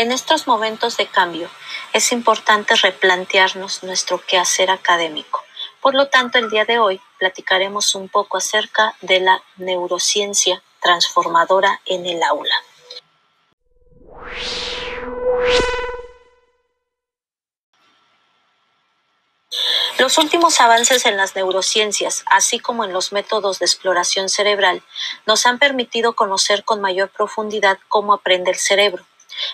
En estos momentos de cambio es importante replantearnos nuestro quehacer académico. Por lo tanto, el día de hoy platicaremos un poco acerca de la neurociencia transformadora en el aula. Los últimos avances en las neurociencias, así como en los métodos de exploración cerebral, nos han permitido conocer con mayor profundidad cómo aprende el cerebro,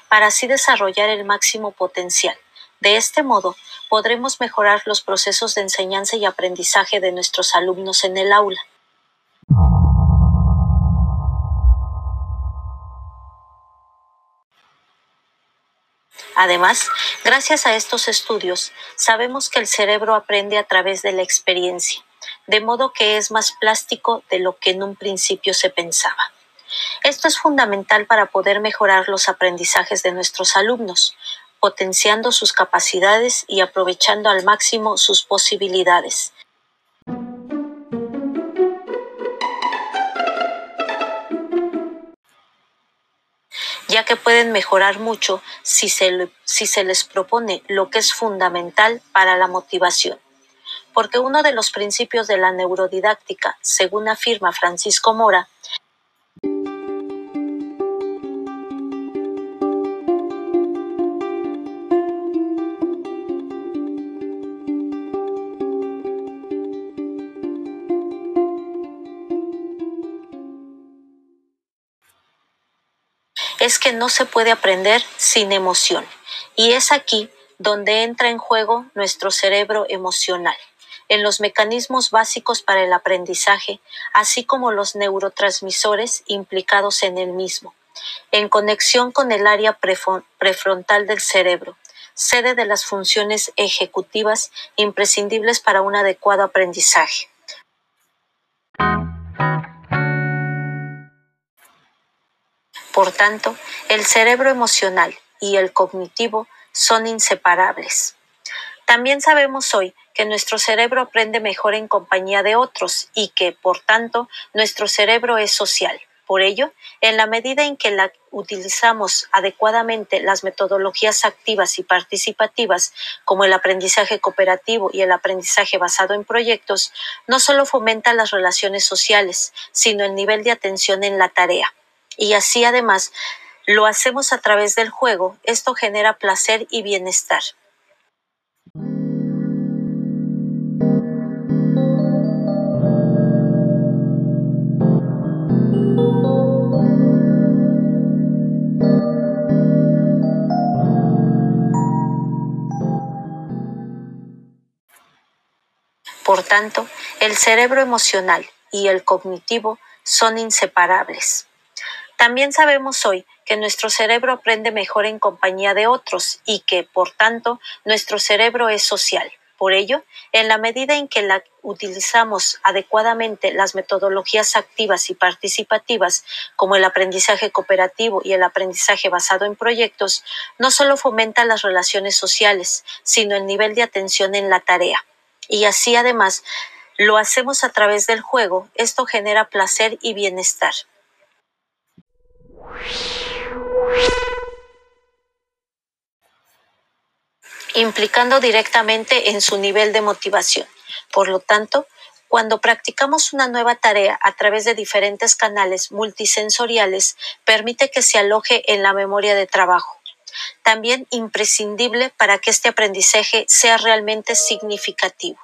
para así desarrollar el máximo potencial. De este modo, podremos mejorar los procesos de enseñanza y aprendizaje de nuestros alumnos en el aula. Además, gracias a estos estudios, sabemos que el cerebro aprende a través de la experiencia, de modo que es más plástico de lo que en un principio se pensaba. Esto es fundamental para poder mejorar los aprendizajes de nuestros alumnos, potenciando sus capacidades y aprovechando al máximo sus posibilidades, ya que pueden mejorar mucho si se, les propone lo que es fundamental para la motivación. Porque uno de los principios de la neurodidáctica, según afirma Francisco Mora, es que no se puede aprender sin emoción. Y es aquí donde entra en juego nuestro cerebro emocional, en los mecanismos básicos para el aprendizaje, así como los neurotransmisores implicados en el mismo, en conexión con el área prefrontal del cerebro, sede de las funciones ejecutivas imprescindibles para un adecuado aprendizaje. Por tanto, el cerebro emocional y el cognitivo son inseparables. También sabemos hoy que nuestro cerebro aprende mejor en compañía de otros y que, por tanto, nuestro cerebro es social. Por ello, en la medida en que la utilizamos adecuadamente las metodologías activas y participativas, como el aprendizaje cooperativo y el aprendizaje basado en proyectos, no solo fomenta las relaciones sociales, sino el nivel de atención en la tarea y así además lo hacemos a través del juego, esto genera placer y bienestar. Por tanto, el cerebro emocional y el cognitivo son inseparables. También sabemos hoy que nuestro cerebro aprende mejor en compañía de otros y que, por tanto, nuestro cerebro es social. Por ello, en la medida en que utilizamos adecuadamente las metodologías activas y participativas, como el aprendizaje cooperativo y el aprendizaje basado en proyectos, no solo fomenta las relaciones sociales, sino el nivel de atención en la tarea. Y así además lo hacemos a través del juego, esto genera placer y bienestar implicando directamente en su nivel de motivación. Por lo tanto, cuando practicamos una nueva tarea a través de diferentes canales multisensoriales, permite que se aloje en la memoria de trabajo. También imprescindible para que este aprendizaje sea realmente significativo.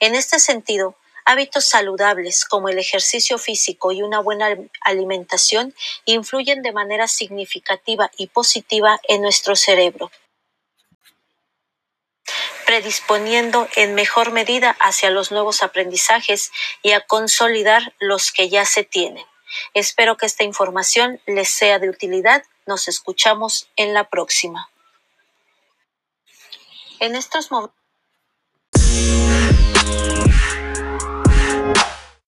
En este sentido, Hábitos saludables como el ejercicio físico y una buena alimentación influyen de manera significativa y positiva en nuestro cerebro predisponiendo en mejor medida hacia los nuevos aprendizajes y a consolidar los que ya se tienen. Espero que esta información les sea de utilidad. Nos escuchamos en la próxima. En estos momentos